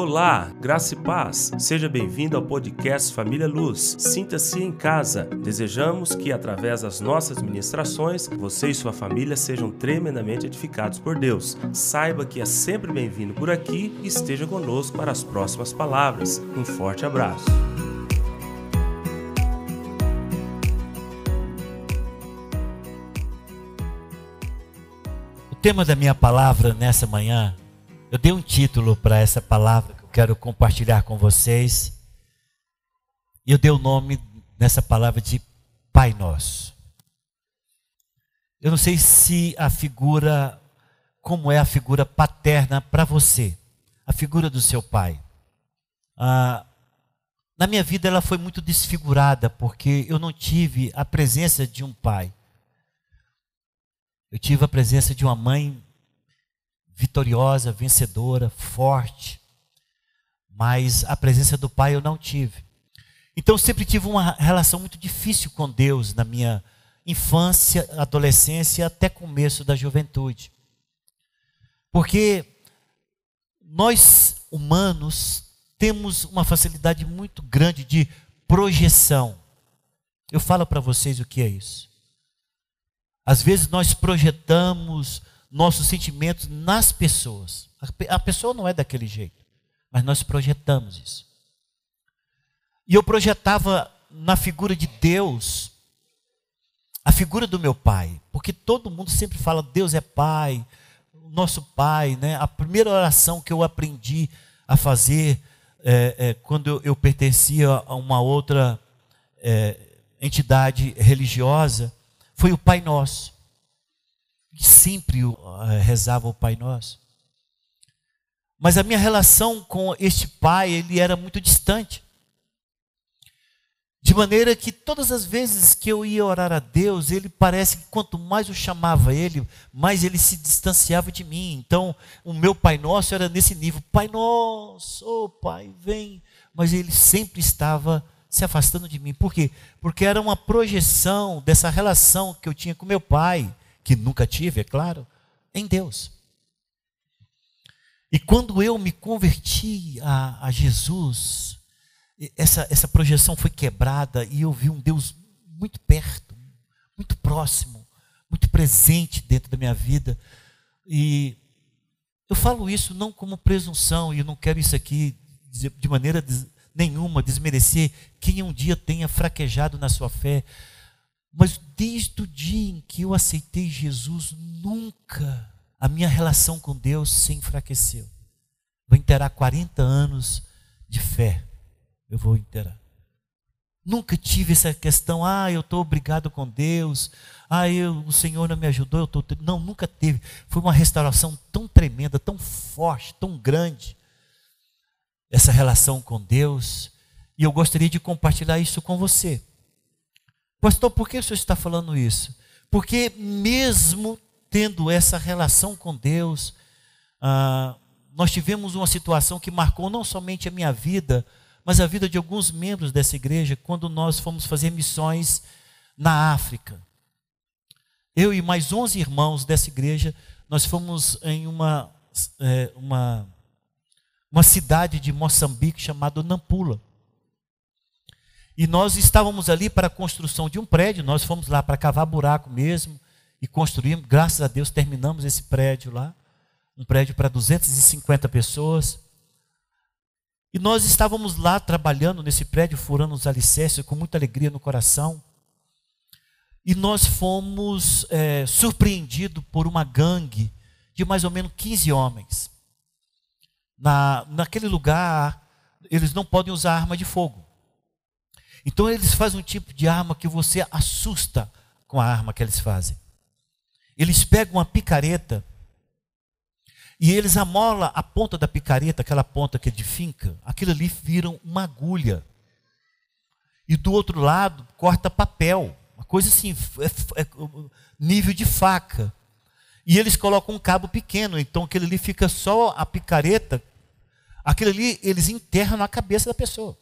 Olá, graça e paz. Seja bem-vindo ao podcast Família Luz. Sinta-se em casa. Desejamos que, através das nossas ministrações, você e sua família sejam tremendamente edificados por Deus. Saiba que é sempre bem-vindo por aqui e esteja conosco para as próximas palavras. Um forte abraço. O tema da minha palavra nessa manhã eu dei um título para essa palavra quero compartilhar com vocês. E eu dei o nome nessa palavra de Pai Nosso. Eu não sei se a figura, como é a figura paterna para você, a figura do seu pai. Ah, na minha vida ela foi muito desfigurada, porque eu não tive a presença de um pai. Eu tive a presença de uma mãe vitoriosa, vencedora, forte. Mas a presença do Pai eu não tive. Então eu sempre tive uma relação muito difícil com Deus na minha infância, adolescência até começo da juventude. Porque nós humanos temos uma facilidade muito grande de projeção. Eu falo para vocês o que é isso. Às vezes nós projetamos nossos sentimentos nas pessoas. A pessoa não é daquele jeito, mas nós projetamos isso. E eu projetava na figura de Deus a figura do meu pai, porque todo mundo sempre fala Deus é pai, nosso pai, né? A primeira oração que eu aprendi a fazer é, é, quando eu, pertencia a uma outra é, entidade religiosa foi o Pai Nosso sempre eh, rezava o Pai Nosso. Mas a minha relação com este pai, ele era muito distante. De maneira que todas as vezes que eu ia orar a Deus, ele parece que quanto mais eu chamava ele, mais ele se distanciava de mim. Então, o meu Pai Nosso era nesse nível: Pai Nosso, oh Pai, vem. Mas ele sempre estava se afastando de mim. Por quê? Porque era uma projeção dessa relação que eu tinha com meu pai que nunca tive, é claro, em Deus. E quando eu me converti a, a Jesus, essa, essa projeção foi quebrada e eu vi um Deus muito perto, muito próximo, muito presente dentro da minha vida. E eu falo isso não como presunção, e eu não quero isso aqui de maneira nenhuma desmerecer quem um dia tenha fraquejado na sua fé. Mas desde o dia em que eu aceitei Jesus, nunca a minha relação com Deus se enfraqueceu. Vou interar 40 anos de fé. Eu vou interar. Nunca tive essa questão, ah, eu estou obrigado com Deus, ah, eu, o Senhor não me ajudou, eu estou. Não, nunca teve. Foi uma restauração tão tremenda, tão forte, tão grande, essa relação com Deus. E eu gostaria de compartilhar isso com você. Pastor, por que o senhor está falando isso? Porque mesmo tendo essa relação com Deus, ah, nós tivemos uma situação que marcou não somente a minha vida, mas a vida de alguns membros dessa igreja, quando nós fomos fazer missões na África. Eu e mais 11 irmãos dessa igreja, nós fomos em uma, é, uma, uma cidade de Moçambique chamada Nampula. E nós estávamos ali para a construção de um prédio, nós fomos lá para cavar buraco mesmo e construímos, graças a Deus terminamos esse prédio lá, um prédio para 250 pessoas. E nós estávamos lá trabalhando nesse prédio, furando os alicerces com muita alegria no coração. E nós fomos é, surpreendidos por uma gangue de mais ou menos 15 homens. Na, naquele lugar, eles não podem usar arma de fogo. Então eles fazem um tipo de arma que você assusta com a arma que eles fazem. Eles pegam uma picareta e eles amolam a ponta da picareta, aquela ponta que é de finca, aquilo ali viram uma agulha. E do outro lado corta papel, uma coisa assim, é, é, nível de faca. E eles colocam um cabo pequeno, então aquele ali fica só a picareta, aquilo ali eles enterram na cabeça da pessoa.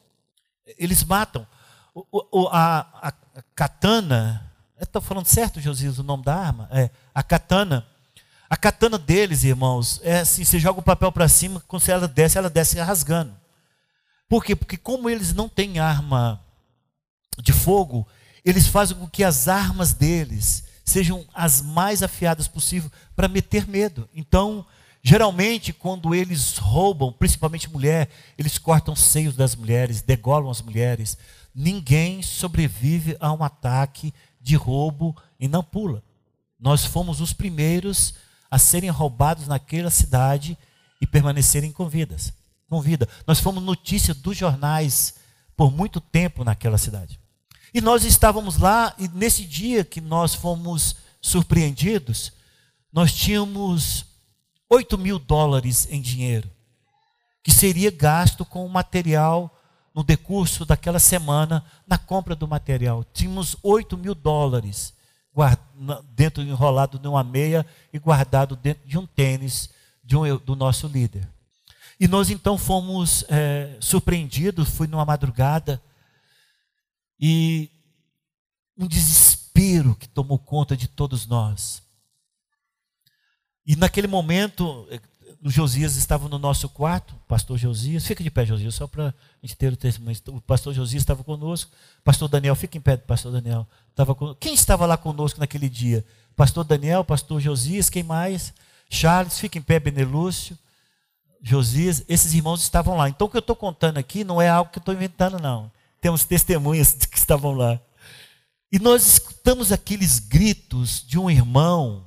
Eles matam o, o, a, a, katana, estou falando certo, Josias, o nome da arma? É, a katana, A katana deles, irmãos, é assim: você joga o papel para cima, quando ela desce, ela desce rasgando. Por quê? Porque, como eles não têm arma de fogo, eles fazem com que as armas deles sejam as mais afiadas possível para meter medo. Então, geralmente, quando eles roubam, principalmente mulher, eles cortam os seios das mulheres, degolam as mulheres. Ninguém sobrevive a um ataque de roubo e não pula. Nós fomos os primeiros a serem roubados naquela cidade e permanecerem com vidas. Com vida. Nós fomos notícia dos jornais por muito tempo naquela cidade. E nós estávamos lá, e nesse dia que nós fomos surpreendidos, nós tínhamos 8 mil dólares em dinheiro, que seria gasto com o material no decurso daquela semana na compra do material. Tínhamos 8 mil dólares dentro enrolado numa meia e guardado dentro de um tênis de um, do nosso líder. E nós então fomos é, surpreendidos, fui numa madrugada e um desespero que tomou conta de todos nós. E naquele momento, o Josias estava no nosso quarto, o pastor Josias, fica de pé, Josias, só para a gente ter o testemunho. O pastor Josias estava conosco, pastor Daniel, fica em pé, pastor Daniel. Estava com... Quem estava lá conosco naquele dia? Pastor Daniel, pastor Josias, quem mais? Charles, fica em pé, Benelúcio, Josias, esses irmãos estavam lá. Então o que eu estou contando aqui não é algo que eu estou inventando, não. Temos testemunhas que estavam lá. E nós escutamos aqueles gritos de um irmão.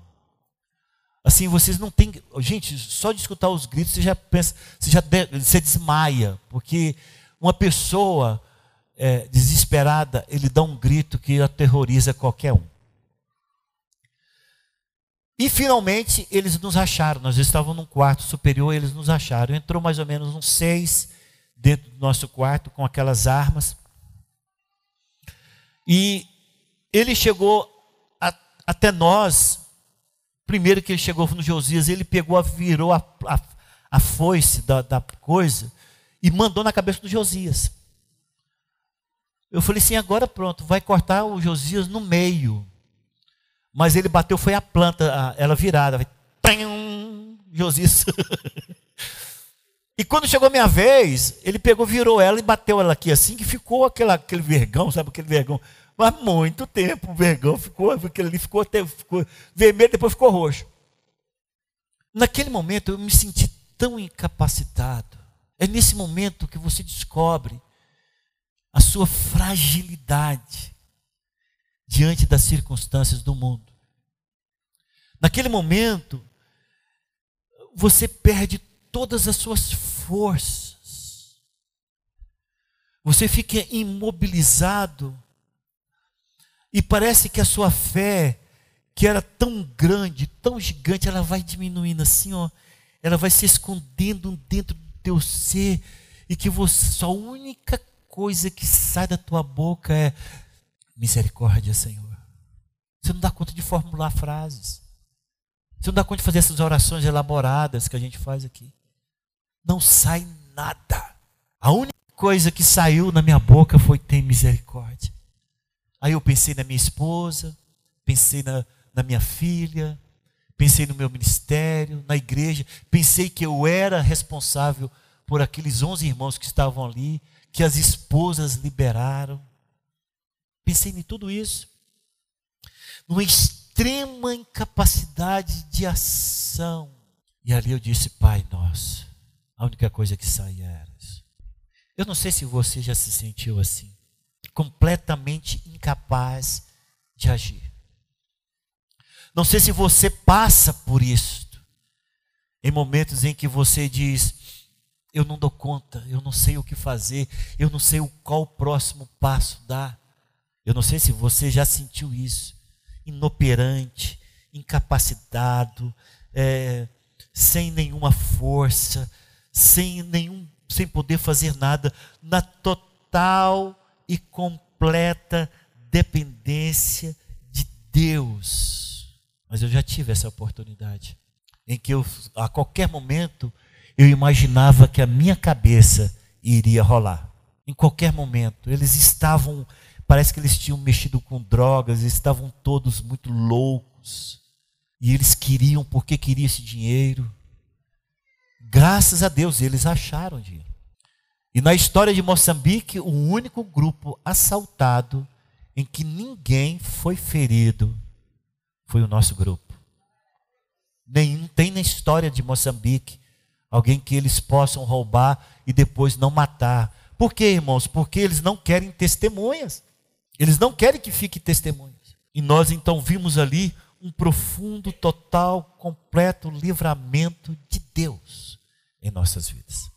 Assim, vocês não têm. Gente, só de escutar os gritos, você já pensa, você já você desmaia. Porque uma pessoa é, desesperada, ele dá um grito que aterroriza qualquer um. E finalmente eles nos acharam. Nós estávamos num quarto superior, eles nos acharam. Entrou mais ou menos uns seis dentro do nosso quarto com aquelas armas. E ele chegou a, até nós. Primeiro que ele chegou no Josias, ele pegou, virou a, a, a foice da, da coisa e mandou na cabeça do Josias. Eu falei assim: agora pronto, vai cortar o Josias no meio. Mas ele bateu, foi a planta, ela virada. Vai, Josias. e quando chegou a minha vez, ele pegou, virou ela e bateu ela aqui assim, que ficou aquela, aquele vergão, sabe aquele vergão? Mas muito tempo o vergão ficou, ali ficou, ficou vermelho, depois ficou roxo. Naquele momento eu me senti tão incapacitado. É nesse momento que você descobre a sua fragilidade diante das circunstâncias do mundo. Naquele momento, você perde todas as suas forças. Você fica imobilizado e parece que a sua fé, que era tão grande, tão gigante, ela vai diminuindo assim, ó. Ela vai se escondendo dentro do teu ser e que você, sua única coisa que sai da tua boca é misericórdia, Senhor. Você não dá conta de formular frases. Você não dá conta de fazer essas orações elaboradas que a gente faz aqui. Não sai nada. A única coisa que saiu na minha boca foi tem misericórdia. Aí eu pensei na minha esposa, pensei na, na minha filha, pensei no meu ministério, na igreja, pensei que eu era responsável por aqueles 11 irmãos que estavam ali, que as esposas liberaram. Pensei em tudo isso. Numa extrema incapacidade de ação. E ali eu disse, Pai nosso, a única coisa que saía era isso. Eu não sei se você já se sentiu assim, completamente incapaz de agir. Não sei se você passa por isso, em momentos em que você diz: Eu não dou conta, eu não sei o que fazer, eu não sei qual o próximo passo dar. Eu não sei se você já sentiu isso inoperante, incapacitado, é, sem nenhuma força, sem nenhum, sem poder fazer nada, na total e completa dependência de Deus. Mas eu já tive essa oportunidade em que eu, a qualquer momento eu imaginava que a minha cabeça iria rolar. Em qualquer momento, eles estavam Parece que eles tinham mexido com drogas, estavam todos muito loucos. E eles queriam, porque queriam esse dinheiro. Graças a Deus, eles acharam dinheiro. E na história de Moçambique, o único grupo assaltado em que ninguém foi ferido foi o nosso grupo. Nenhum tem na história de Moçambique alguém que eles possam roubar e depois não matar. Por quê, irmãos? Porque eles não querem testemunhas. Eles não querem que fique testemunhas. E nós então vimos ali um profundo, total, completo livramento de Deus em nossas vidas.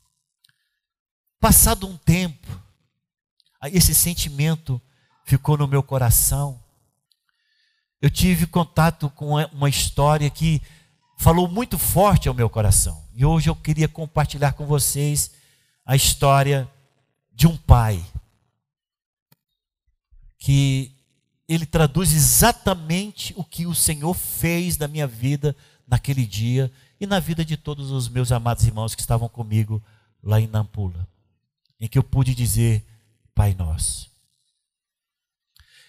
Passado um tempo, esse sentimento ficou no meu coração. Eu tive contato com uma história que falou muito forte ao meu coração. E hoje eu queria compartilhar com vocês a história de um pai que ele traduz exatamente o que o Senhor fez na minha vida naquele dia e na vida de todos os meus amados irmãos que estavam comigo lá em Nampula, em que eu pude dizer Pai Nosso.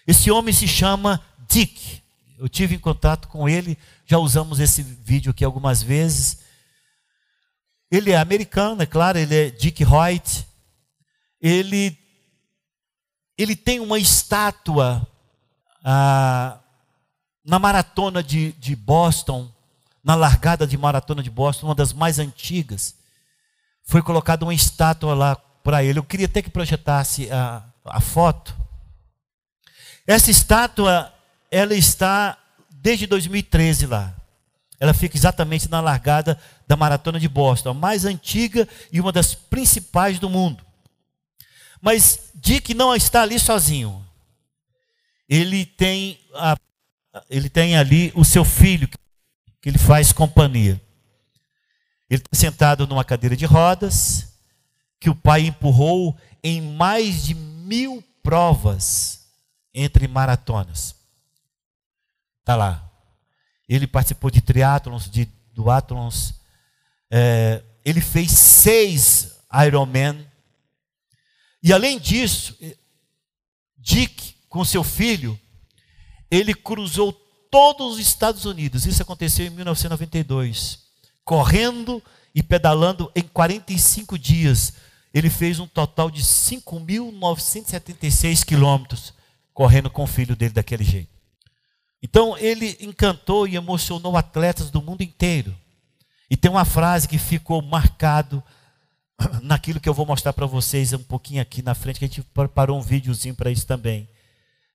Esse homem se chama Dick. Eu tive em contato com ele, já usamos esse vídeo aqui algumas vezes. Ele é americano, é claro, ele é Dick Hoyt. Ele, ele tem uma estátua ah, na maratona de, de Boston, na largada de maratona de Boston, uma das mais antigas, foi colocada uma estátua lá para ele. Eu queria até que projetasse a, a foto. Essa estátua, ela está desde 2013 lá. Ela fica exatamente na largada da maratona de Boston, a mais antiga e uma das principais do mundo. Mas Dick não está ali sozinho ele tem, a, ele tem ali o seu filho, que ele faz companhia. Ele está sentado numa cadeira de rodas, que o pai empurrou em mais de mil provas entre maratonas. Está lá. Ele participou de triatlons, de duatlons. É, ele fez seis Ironman. E além disso, Dick com seu filho, ele cruzou todos os Estados Unidos. Isso aconteceu em 1992. Correndo e pedalando em 45 dias. Ele fez um total de 5.976 quilômetros correndo com o filho dele daquele jeito. Então ele encantou e emocionou atletas do mundo inteiro. E tem uma frase que ficou marcado naquilo que eu vou mostrar para vocês um pouquinho aqui na frente, que a gente preparou um videozinho para isso também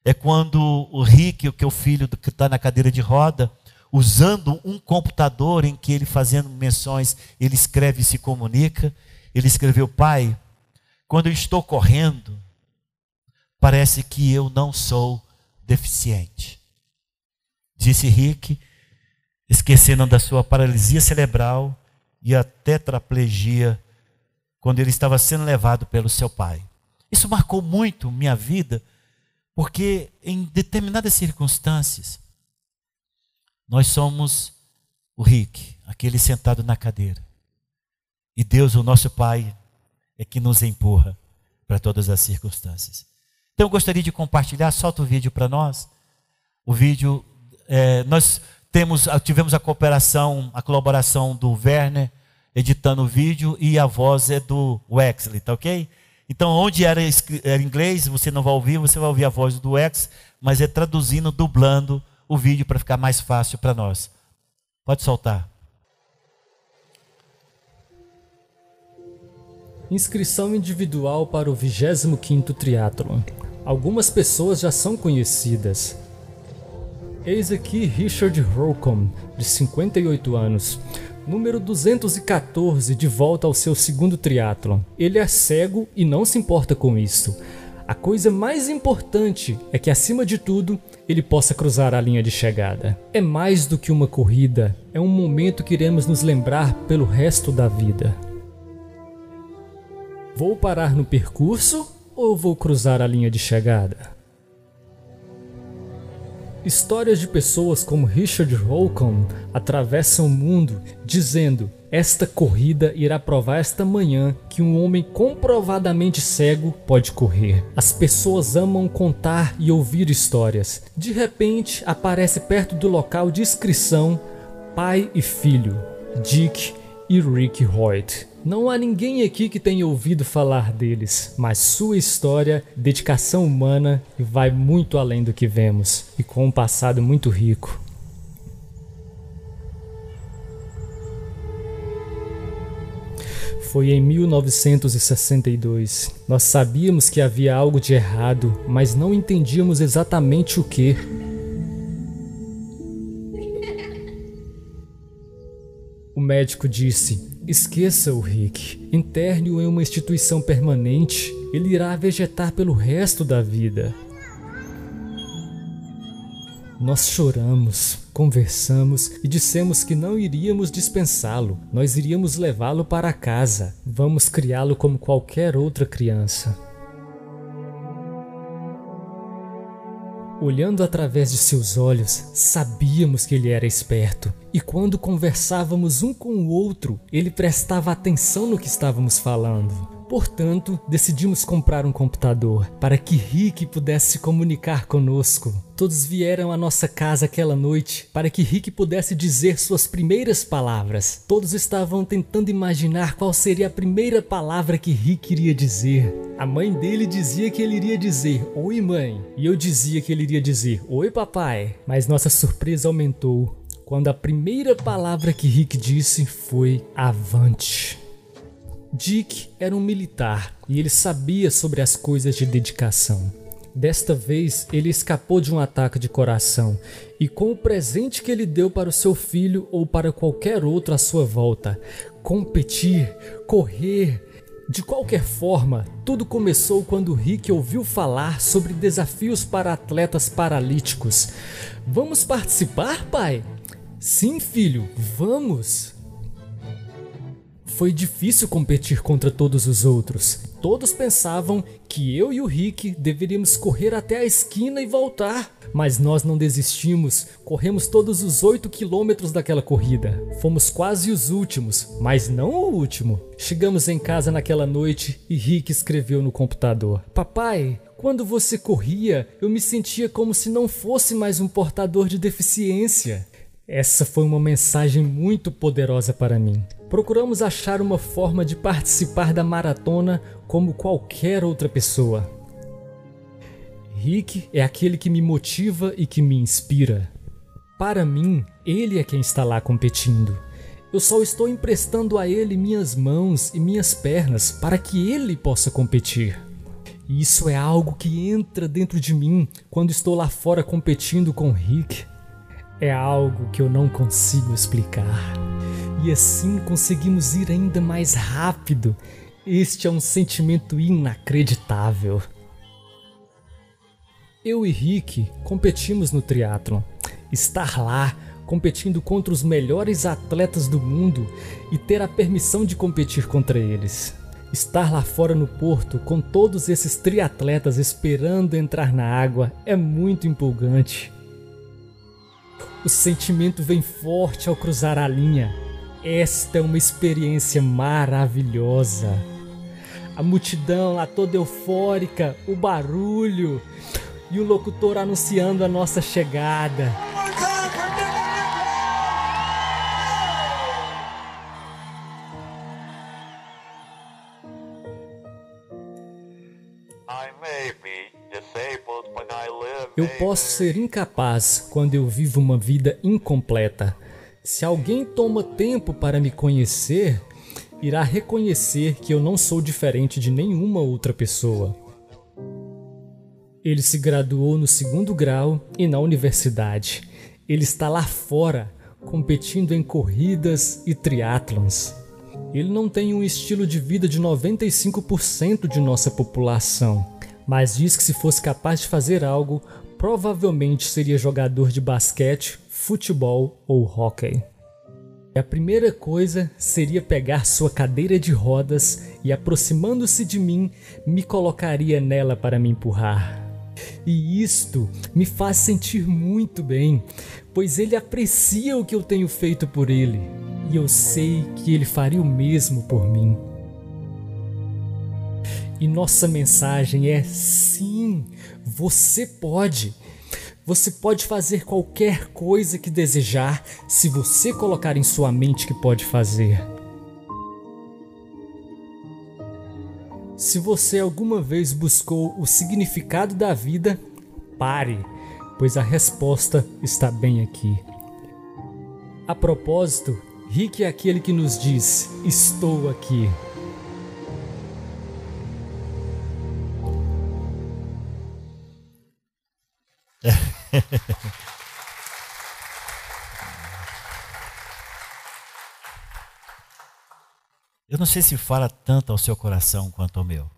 é quando o Rick, que é o filho que está na cadeira de roda, usando um computador em que ele fazendo menções, ele escreve e se comunica. Ele escreveu: Pai, quando eu estou correndo, parece que eu não sou deficiente. Disse Rick, esquecendo da sua paralisia cerebral e a tetraplegia quando ele estava sendo levado pelo seu pai. Isso marcou muito minha vida porque em determinadas circunstâncias, nós somos o Rick, aquele sentado na cadeira. E Deus, o nosso Pai, é que nos empurra para todas as circunstâncias. Então eu gostaria de compartilhar, solta o vídeo para nós. O vídeo, é, nós temos, tivemos a cooperação, a colaboração do Werner, editando o vídeo, e a voz é do Wexley, tá ok? Então, onde era, era inglês, você não vai ouvir, você vai ouvir a voz do ex, mas é traduzindo, dublando o vídeo para ficar mais fácil para nós. Pode soltar. Inscrição individual para o 25º Triathlon. Algumas pessoas já são conhecidas. Eis aqui Richard Holcomb, de 58 anos, número 214 de volta ao seu segundo triatlon. Ele é cego e não se importa com isso. A coisa mais importante é que, acima de tudo, ele possa cruzar a linha de chegada. É mais do que uma corrida, é um momento que iremos nos lembrar pelo resto da vida. Vou parar no percurso ou vou cruzar a linha de chegada? Histórias de pessoas como Richard Holcomb atravessam o mundo dizendo Esta corrida irá provar esta manhã que um homem comprovadamente cego pode correr. As pessoas amam contar e ouvir histórias. De repente, aparece perto do local de inscrição pai e filho, Dick e Rick Hoyt. Não há ninguém aqui que tenha ouvido falar deles, mas sua história, dedicação humana vai muito além do que vemos e com um passado muito rico. Foi em 1962. Nós sabíamos que havia algo de errado, mas não entendíamos exatamente o que. O médico disse: Esqueça o Rick, interne-o em uma instituição permanente, ele irá vegetar pelo resto da vida. Nós choramos, conversamos e dissemos que não iríamos dispensá-lo, nós iríamos levá-lo para casa, vamos criá-lo como qualquer outra criança. Olhando através de seus olhos, sabíamos que ele era esperto, e quando conversávamos um com o outro, ele prestava atenção no que estávamos falando. Portanto, decidimos comprar um computador para que Rick pudesse se comunicar conosco. Todos vieram à nossa casa aquela noite para que Rick pudesse dizer suas primeiras palavras. Todos estavam tentando imaginar qual seria a primeira palavra que Rick iria dizer. A mãe dele dizia que ele iria dizer Oi, mãe, e eu dizia que ele iria dizer Oi, papai. Mas nossa surpresa aumentou quando a primeira palavra que Rick disse foi Avante. Dick era um militar e ele sabia sobre as coisas de dedicação. Desta vez, ele escapou de um ataque de coração e, com o presente que ele deu para o seu filho ou para qualquer outro à sua volta, competir, correr, de qualquer forma, tudo começou quando Rick ouviu falar sobre desafios para atletas paralíticos. Vamos participar, pai? Sim, filho, vamos! Foi difícil competir contra todos os outros. Todos pensavam que eu e o Rick deveríamos correr até a esquina e voltar. Mas nós não desistimos, corremos todos os 8 quilômetros daquela corrida. Fomos quase os últimos, mas não o último. Chegamos em casa naquela noite e Rick escreveu no computador: Papai, quando você corria, eu me sentia como se não fosse mais um portador de deficiência. Essa foi uma mensagem muito poderosa para mim procuramos achar uma forma de participar da maratona como qualquer outra pessoa. Rick é aquele que me motiva e que me inspira. Para mim, ele é quem está lá competindo. Eu só estou emprestando a ele minhas mãos e minhas pernas para que ele possa competir. E isso é algo que entra dentro de mim quando estou lá fora competindo com Rick. É algo que eu não consigo explicar e assim conseguimos ir ainda mais rápido. Este é um sentimento inacreditável. Eu e Rick competimos no triatlon. Estar lá, competindo contra os melhores atletas do mundo e ter a permissão de competir contra eles. Estar lá fora no porto com todos esses triatletas esperando entrar na água é muito empolgante. O sentimento vem forte ao cruzar a linha esta é uma experiência maravilhosa. A multidão lá toda eufórica, o barulho e o locutor anunciando a nossa chegada. Eu posso ser incapaz quando eu vivo uma vida incompleta se alguém toma tempo para me conhecer, irá reconhecer que eu não sou diferente de nenhuma outra pessoa. Ele se graduou no segundo grau e na universidade. Ele está lá fora, competindo em corridas e triatlons. Ele não tem um estilo de vida de 95% de nossa população, mas diz que se fosse capaz de fazer algo, provavelmente seria jogador de basquete futebol ou hockey. A primeira coisa seria pegar sua cadeira de rodas e, aproximando-se de mim, me colocaria nela para me empurrar. E isto me faz sentir muito bem, pois ele aprecia o que eu tenho feito por ele, e eu sei que ele faria o mesmo por mim. E nossa mensagem é: sim, você pode. Você pode fazer qualquer coisa que desejar se você colocar em sua mente que pode fazer. Se você alguma vez buscou o significado da vida, pare, pois a resposta está bem aqui. A propósito, Rick é aquele que nos diz: Estou aqui. eu não sei se fala tanto ao seu coração quanto ao meu,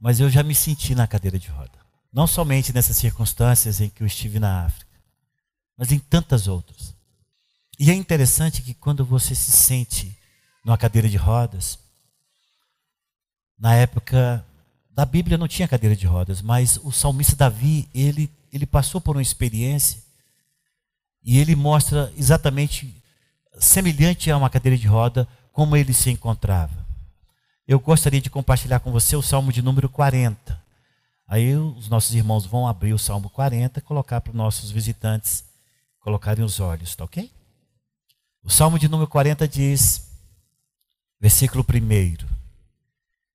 mas eu já me senti na cadeira de roda. Não somente nessas circunstâncias em que eu estive na África, mas em tantas outras. E é interessante que quando você se sente numa cadeira de rodas, na época da Bíblia não tinha cadeira de rodas, mas o salmista Davi, ele, ele passou por uma experiência e ele mostra exatamente semelhante a uma cadeira de roda como ele se encontrava. Eu gostaria de compartilhar com você o Salmo de número 40. Aí os nossos irmãos vão abrir o Salmo 40 e colocar para os nossos visitantes colocarem os olhos, tá ok? O Salmo de número 40 diz, versículo 1: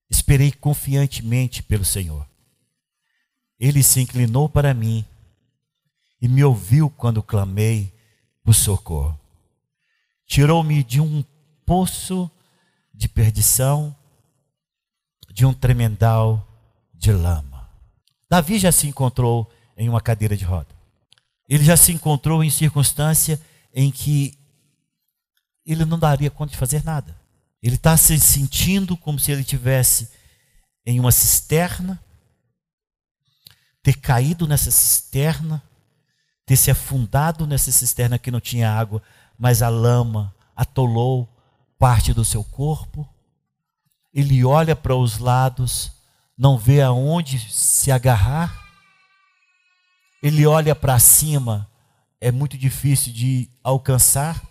Esperei confiantemente pelo Senhor. Ele se inclinou para mim e me ouviu quando clamei por socorro. Tirou-me de um poço de perdição, de um tremendal de lama. Davi já se encontrou em uma cadeira de roda. Ele já se encontrou em circunstância em que ele não daria conta de fazer nada. Ele está se sentindo como se ele tivesse em uma cisterna, ter caído nessa cisterna, ter se afundado nessa cisterna que não tinha água, mas a lama atolou parte do seu corpo. Ele olha para os lados, não vê aonde se agarrar. Ele olha para cima, é muito difícil de alcançar.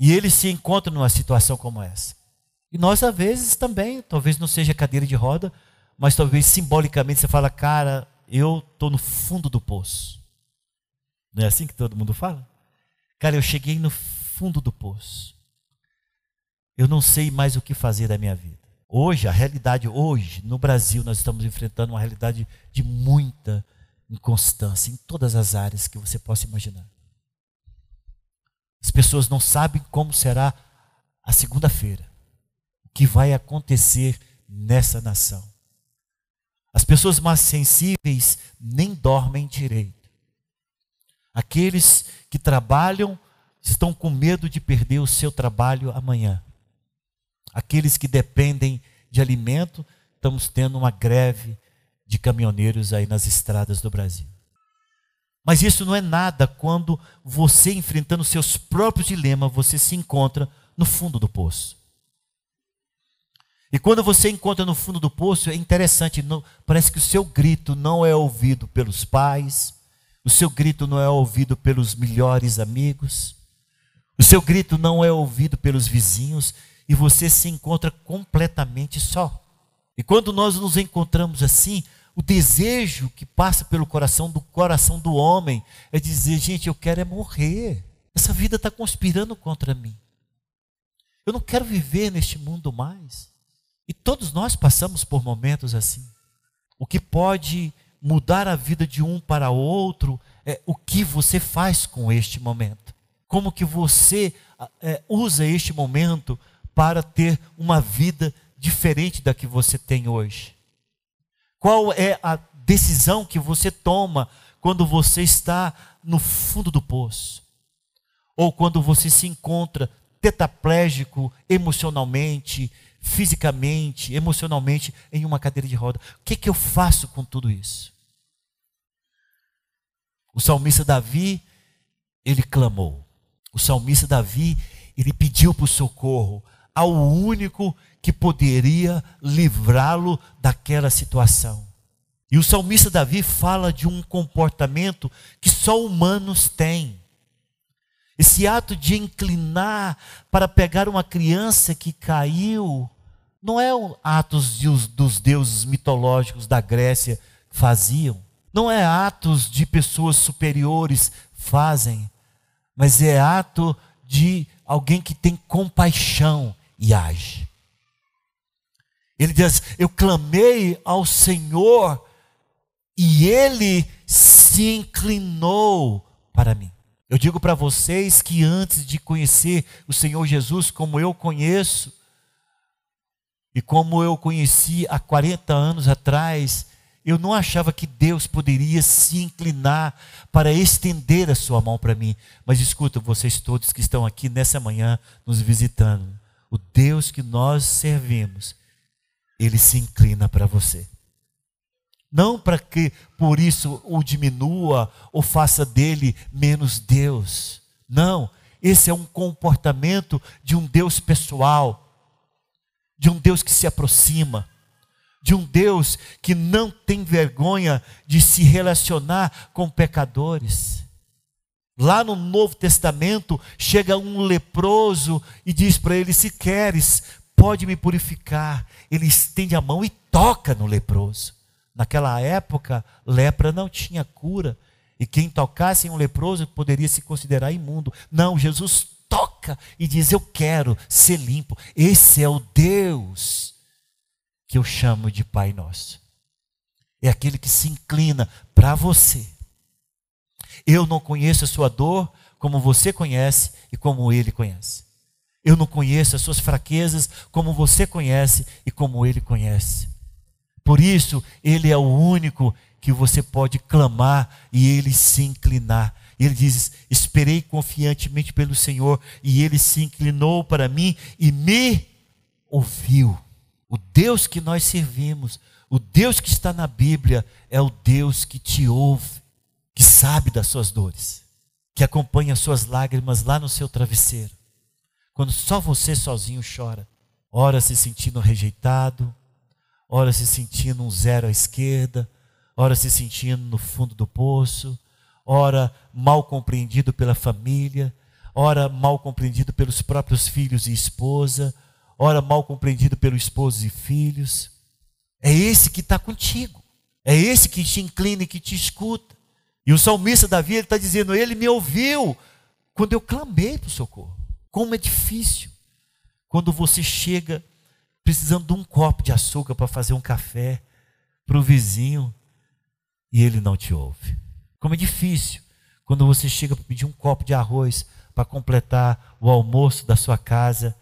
E ele se encontra numa situação como essa. E nós, às vezes, também, talvez não seja cadeira de roda, mas talvez simbolicamente você fala, cara, eu estou no fundo do poço. Não é assim que todo mundo fala? Cara, eu cheguei no fundo do poço. Eu não sei mais o que fazer da minha vida. Hoje, a realidade, hoje, no Brasil, nós estamos enfrentando uma realidade de muita inconstância em todas as áreas que você possa imaginar. As pessoas não sabem como será a segunda-feira, o que vai acontecer nessa nação. As pessoas mais sensíveis nem dormem direito. Aqueles que trabalham estão com medo de perder o seu trabalho amanhã. Aqueles que dependem de alimento, estamos tendo uma greve de caminhoneiros aí nas estradas do Brasil. Mas isso não é nada quando você, enfrentando seus próprios dilemas, você se encontra no fundo do poço. E quando você encontra no fundo do poço, é interessante, não, parece que o seu grito não é ouvido pelos pais, o seu grito não é ouvido pelos melhores amigos, o seu grito não é ouvido pelos vizinhos, e você se encontra completamente só. E quando nós nos encontramos assim, o desejo que passa pelo coração do coração do homem é dizer, gente, eu quero é morrer. Essa vida está conspirando contra mim. Eu não quero viver neste mundo mais. E todos nós passamos por momentos assim. O que pode mudar a vida de um para outro é o que você faz com este momento. Como que você é, usa este momento para ter uma vida diferente da que você tem hoje. Qual é a decisão que você toma quando você está no fundo do poço? Ou quando você se encontra tetraplégico emocionalmente, fisicamente, emocionalmente em uma cadeira de roda? O que, é que eu faço com tudo isso? O salmista Davi, ele clamou. O salmista Davi, ele pediu por socorro ao único que poderia livrá-lo daquela situação. E o salmista Davi fala de um comportamento que só humanos têm. Esse ato de inclinar para pegar uma criança que caiu, não é o atos de, dos deuses mitológicos da Grécia faziam. Não é atos de pessoas superiores fazem, mas é ato de alguém que tem compaixão e age. Ele diz: Eu clamei ao Senhor e ele se inclinou para mim. Eu digo para vocês que antes de conhecer o Senhor Jesus como eu conheço, e como eu conheci há 40 anos atrás, eu não achava que Deus poderia se inclinar para estender a sua mão para mim. Mas escuta, vocês todos que estão aqui nessa manhã nos visitando, o Deus que nós servimos, ele se inclina para você. Não para que por isso o diminua ou faça dele menos Deus. Não, esse é um comportamento de um Deus pessoal, de um Deus que se aproxima, de um Deus que não tem vergonha de se relacionar com pecadores. Lá no Novo Testamento, chega um leproso e diz para ele: Se queres, pode me purificar. Ele estende a mão e toca no leproso. Naquela época, lepra não tinha cura. E quem tocasse em um leproso poderia se considerar imundo. Não, Jesus toca e diz: Eu quero ser limpo. Esse é o Deus que eu chamo de Pai Nosso. É aquele que se inclina para você. Eu não conheço a sua dor como você conhece e como ele conhece. Eu não conheço as suas fraquezas como você conhece e como ele conhece. Por isso, Ele é o único que você pode clamar e Ele se inclinar. Ele diz: Esperei confiantemente pelo Senhor e Ele se inclinou para mim e me ouviu. O Deus que nós servimos, o Deus que está na Bíblia, é o Deus que te ouve, que sabe das suas dores, que acompanha as suas lágrimas lá no seu travesseiro, quando só você sozinho chora, ora se sentindo rejeitado, ora se sentindo um zero à esquerda, ora se sentindo no fundo do poço, ora mal compreendido pela família, ora mal compreendido pelos próprios filhos e esposa, ora mal compreendido pelos esposos e filhos. É esse que está contigo, é esse que te inclina e que te escuta. E o salmista Davi está dizendo: Ele me ouviu quando eu clamei para o socorro. Como é difícil quando você chega precisando de um copo de açúcar para fazer um café para o vizinho e ele não te ouve. Como é difícil quando você chega para pedir um copo de arroz para completar o almoço da sua casa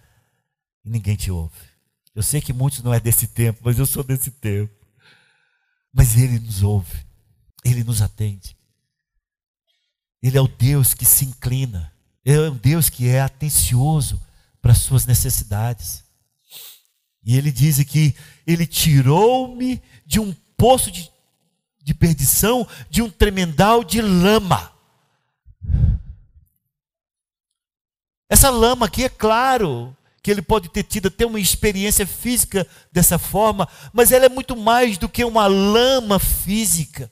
e ninguém te ouve. Eu sei que muitos não é desse tempo, mas eu sou desse tempo. Mas ele nos ouve, ele nos atende. Ele é o Deus que se inclina, é um Deus que é atencioso para as suas necessidades. E ele diz que ele tirou-me de um poço de, de perdição, de um tremendal de lama. Essa lama aqui, é claro, que ele pode ter tido até uma experiência física dessa forma, mas ela é muito mais do que uma lama física.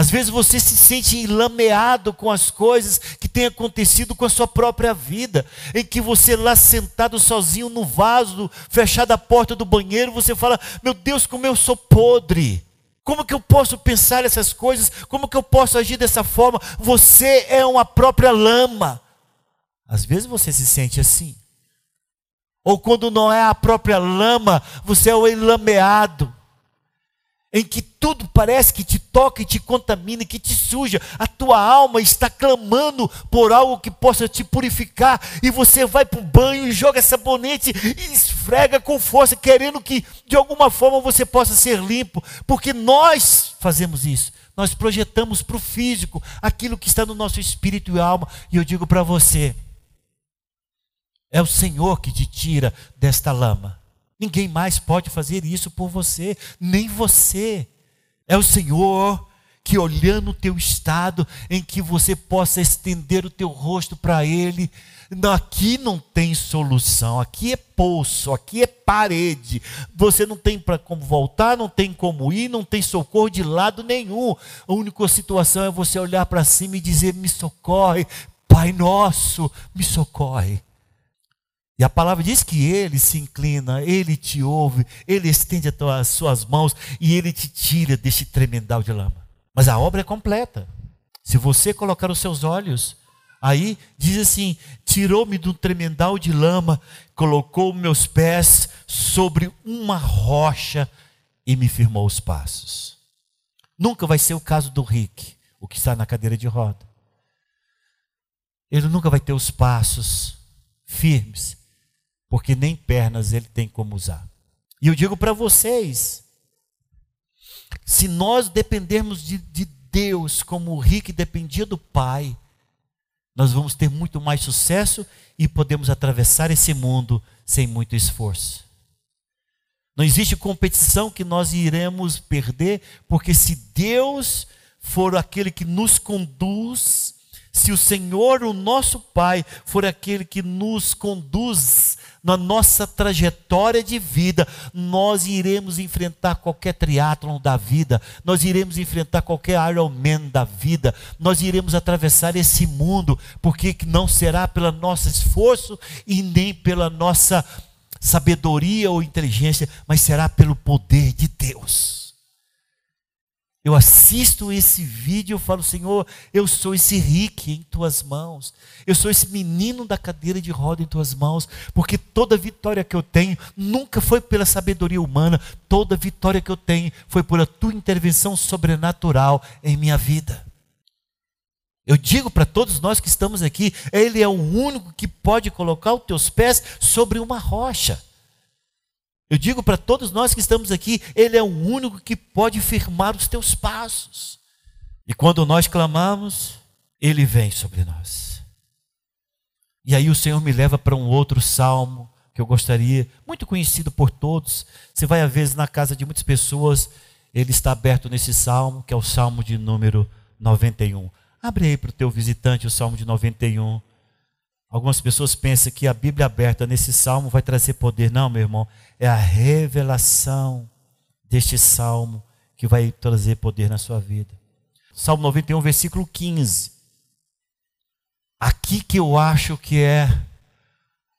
Às vezes você se sente enlameado com as coisas que têm acontecido com a sua própria vida, em que você lá sentado sozinho no vaso, fechada a porta do banheiro, você fala: "Meu Deus, como eu sou podre. Como que eu posso pensar essas coisas? Como que eu posso agir dessa forma? Você é uma própria lama." Às vezes você se sente assim. Ou quando não é a própria lama, você é o enlameado em que tudo parece que te toca e te contamina, que te suja, a tua alma está clamando por algo que possa te purificar, e você vai para o banho e joga sabonete e esfrega com força, querendo que de alguma forma você possa ser limpo, porque nós fazemos isso, nós projetamos para o físico aquilo que está no nosso espírito e alma, e eu digo para você: é o Senhor que te tira desta lama. Ninguém mais pode fazer isso por você, nem você. É o Senhor que olhando o teu estado, em que você possa estender o teu rosto para Ele. Aqui não tem solução, aqui é poço, aqui é parede. Você não tem para como voltar, não tem como ir, não tem socorro de lado nenhum. A única situação é você olhar para cima e dizer: Me socorre, Pai nosso, me socorre. E a palavra diz que ele se inclina, ele te ouve, ele estende as suas mãos e ele te tira deste tremendal de lama. Mas a obra é completa. Se você colocar os seus olhos, aí diz assim: tirou-me do tremendal de lama, colocou meus pés sobre uma rocha e me firmou os passos. Nunca vai ser o caso do Rick, o que está na cadeira de roda. Ele nunca vai ter os passos firmes, porque nem pernas ele tem como usar. E eu digo para vocês, se nós dependermos de, de Deus como o Rick dependia do Pai, nós vamos ter muito mais sucesso e podemos atravessar esse mundo sem muito esforço. Não existe competição que nós iremos perder, porque se Deus for aquele que nos conduz, se o Senhor, o nosso Pai, for aquele que nos conduz na nossa trajetória de vida, nós iremos enfrentar qualquer triatlon da vida, nós iremos enfrentar qualquer Ironman da vida, nós iremos atravessar esse mundo, porque não será pelo nosso esforço e nem pela nossa sabedoria ou inteligência, mas será pelo poder de Deus. Eu assisto esse vídeo e falo, Senhor, eu sou esse Rick em tuas mãos. Eu sou esse menino da cadeira de roda em tuas mãos, porque toda vitória que eu tenho nunca foi pela sabedoria humana, toda vitória que eu tenho foi por a tua intervenção sobrenatural em minha vida. Eu digo para todos nós que estamos aqui, ele é o único que pode colocar os teus pés sobre uma rocha. Eu digo para todos nós que estamos aqui, Ele é o único que pode firmar os teus passos. E quando nós clamamos, Ele vem sobre nós. E aí o Senhor me leva para um outro salmo que eu gostaria, muito conhecido por todos. Você vai às vezes na casa de muitas pessoas, ele está aberto nesse salmo, que é o salmo de número 91. Abre aí para o teu visitante o salmo de 91. Algumas pessoas pensam que a Bíblia aberta nesse salmo vai trazer poder. Não, meu irmão, é a revelação deste salmo que vai trazer poder na sua vida. Salmo 91, versículo 15. Aqui que eu acho que é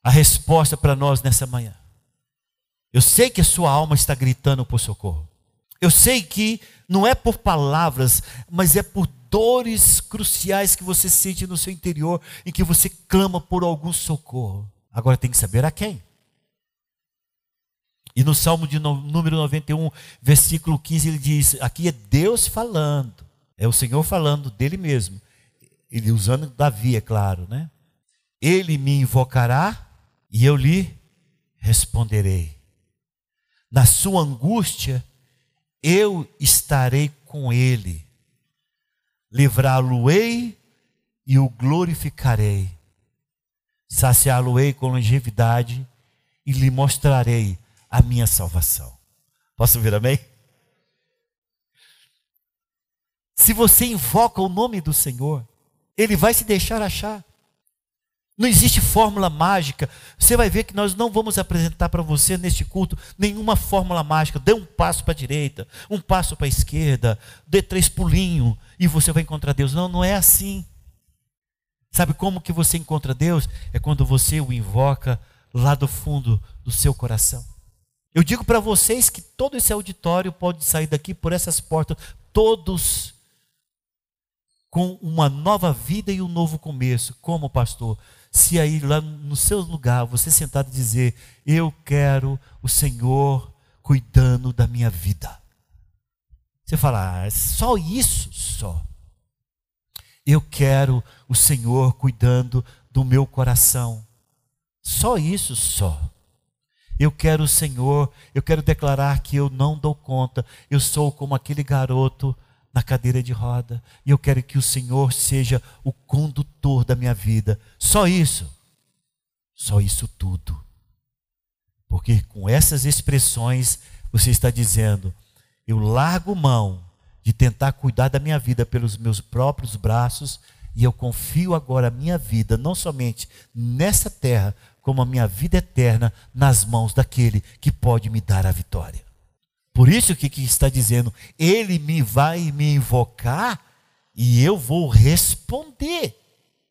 a resposta para nós nessa manhã. Eu sei que a sua alma está gritando por socorro. Eu sei que não é por palavras, mas é por dores cruciais que você sente no seu interior, em que você clama por algum socorro. Agora tem que saber a quem. E no Salmo de número 91, versículo 15, ele diz: aqui é Deus falando, é o Senhor falando dele mesmo. Ele usando Davi, é claro, né? Ele me invocará e eu lhe responderei. Na sua angústia, eu estarei com ele livrá-lo-ei e o glorificarei. Saciá-lo-ei com longevidade e lhe mostrarei a minha salvação. Posso ouvir amém? Se você invoca o nome do Senhor, Ele vai se deixar achar. Não existe fórmula mágica. Você vai ver que nós não vamos apresentar para você neste culto nenhuma fórmula mágica. Dê um passo para a direita, um passo para a esquerda, dê três pulinhos e você vai encontrar Deus. Não, não é assim. Sabe como que você encontra Deus? É quando você o invoca lá do fundo do seu coração. Eu digo para vocês que todo esse auditório pode sair daqui por essas portas, todos com uma nova vida e um novo começo. Como, pastor? Se aí lá no seu lugar, você sentado dizer: Eu quero o Senhor cuidando da minha vida. Você fala, ah, só isso? Só. Eu quero o Senhor cuidando do meu coração. Só isso, só. Eu quero o Senhor, eu quero declarar que eu não dou conta, eu sou como aquele garoto na cadeira de roda. E eu quero que o Senhor seja o condutor da minha vida. Só isso. Só isso tudo. Porque com essas expressões você está dizendo: eu largo mão de tentar cuidar da minha vida pelos meus próprios braços, e eu confio agora a minha vida, não somente nessa terra, como a minha vida eterna, nas mãos daquele que pode me dar a vitória. Por isso que, que está dizendo, ele me vai me invocar e eu vou responder.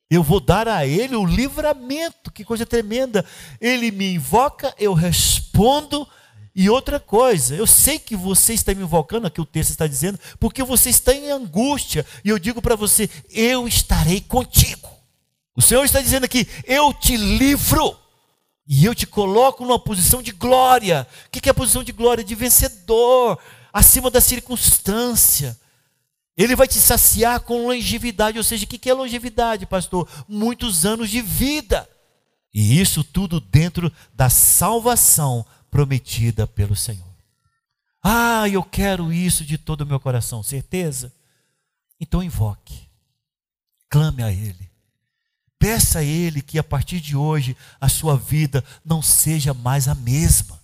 Eu vou dar a ele o livramento, que coisa tremenda. Ele me invoca, eu respondo e outra coisa, eu sei que você está me invocando, aqui o texto está dizendo, porque você está em angústia, e eu digo para você: eu estarei contigo. O Senhor está dizendo aqui: eu te livro, e eu te coloco numa posição de glória. O que é a posição de glória? De vencedor, acima da circunstância. Ele vai te saciar com longevidade, ou seja, o que é longevidade, pastor? Muitos anos de vida. E isso tudo dentro da salvação prometida pelo Senhor. Ah, eu quero isso de todo o meu coração, certeza? Então invoque, clame a Ele, peça a Ele que a partir de hoje a sua vida não seja mais a mesma.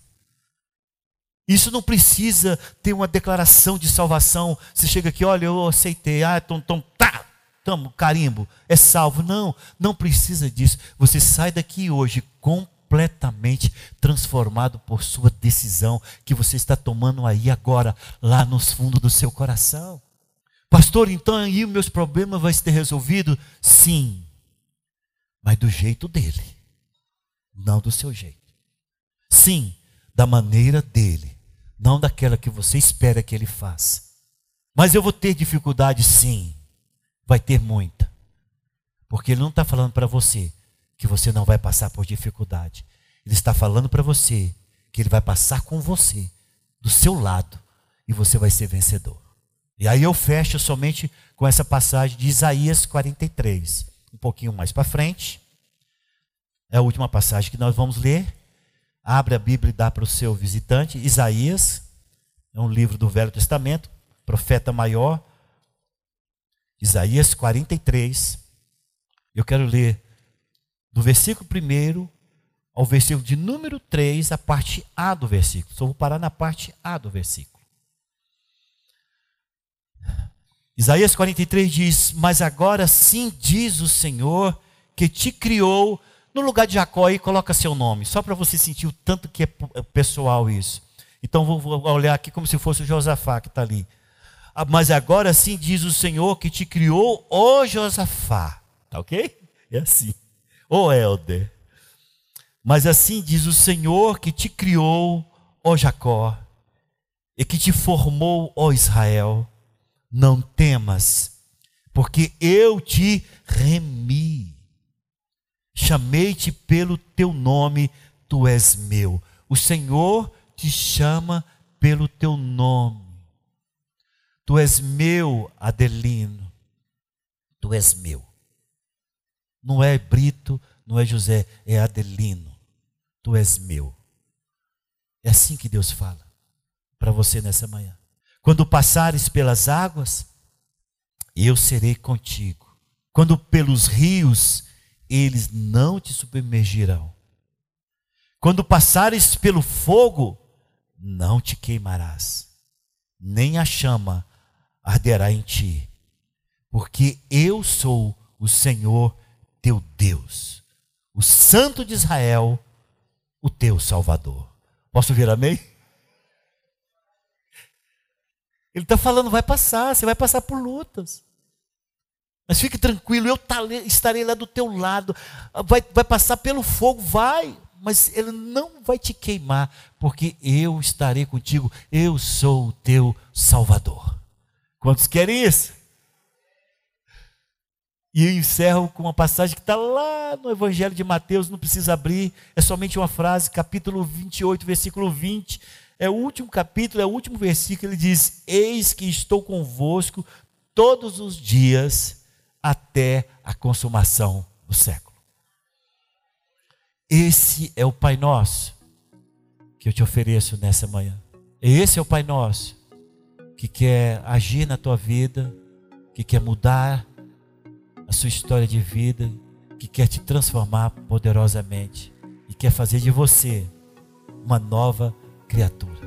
Isso não precisa ter uma declaração de salvação. Você chega aqui, olha, eu aceitei, ah, então, então tá, tamo, carimbo, é salvo. Não, não precisa disso. Você sai daqui hoje com completamente transformado por sua decisão que você está tomando aí agora, lá nos fundos do seu coração. Pastor, então aí meus problemas vão ser resolvidos? Sim, mas do jeito dele, não do seu jeito. Sim, da maneira dele, não daquela que você espera que ele faça. Mas eu vou ter dificuldade, sim, vai ter muita, porque ele não está falando para você que você não vai passar por dificuldade. Ele está falando para você que ele vai passar com você, do seu lado, e você vai ser vencedor. E aí eu fecho somente com essa passagem de Isaías 43. Um pouquinho mais para frente. É a última passagem que nós vamos ler. Abre a Bíblia e dá para o seu visitante. Isaías, é um livro do Velho Testamento, profeta maior. Isaías 43. Eu quero ler do versículo 1 ao versículo de número 3, a parte A do versículo. Só vou parar na parte A do versículo. Isaías 43 diz: Mas agora sim diz o Senhor que te criou. No lugar de Jacó e coloca seu nome, só para você sentir o tanto que é, é pessoal isso. Então vou olhar aqui como se fosse o Josafá que está ali. Ah, mas agora sim diz o Senhor que te criou, ô Josafá. Tá ok? É assim ó oh, Helder. Mas assim diz o Senhor que te criou, ó Jacó, e que te formou, ó Israel. Não temas, porque eu te remi. Chamei-te pelo teu nome, tu és meu. O Senhor te chama pelo teu nome. Tu és meu, Adelino. Tu és meu. Não é Brito, não é José, é Adelino. Tu és meu. É assim que Deus fala para você nessa manhã. Quando passares pelas águas, eu serei contigo. Quando pelos rios, eles não te submergirão. Quando passares pelo fogo, não te queimarás, nem a chama arderá em ti, porque eu sou o Senhor teu Deus, o Santo de Israel, o teu Salvador. Posso ouvir amém? Ele está falando, vai passar, você vai passar por lutas. Mas fique tranquilo, eu estarei lá do teu lado. Vai, vai passar pelo fogo, vai, mas ele não vai te queimar, porque eu estarei contigo, eu sou o teu Salvador. Quantos querem isso? E eu encerro com uma passagem que está lá no Evangelho de Mateus, não precisa abrir, é somente uma frase, capítulo 28, versículo 20. É o último capítulo, é o último versículo. Ele diz: Eis que estou convosco todos os dias até a consumação do século. Esse é o Pai Nosso que eu te ofereço nessa manhã. Esse é o Pai Nosso que quer agir na tua vida, que quer mudar a sua história de vida, que quer te transformar poderosamente e quer fazer de você uma nova criatura.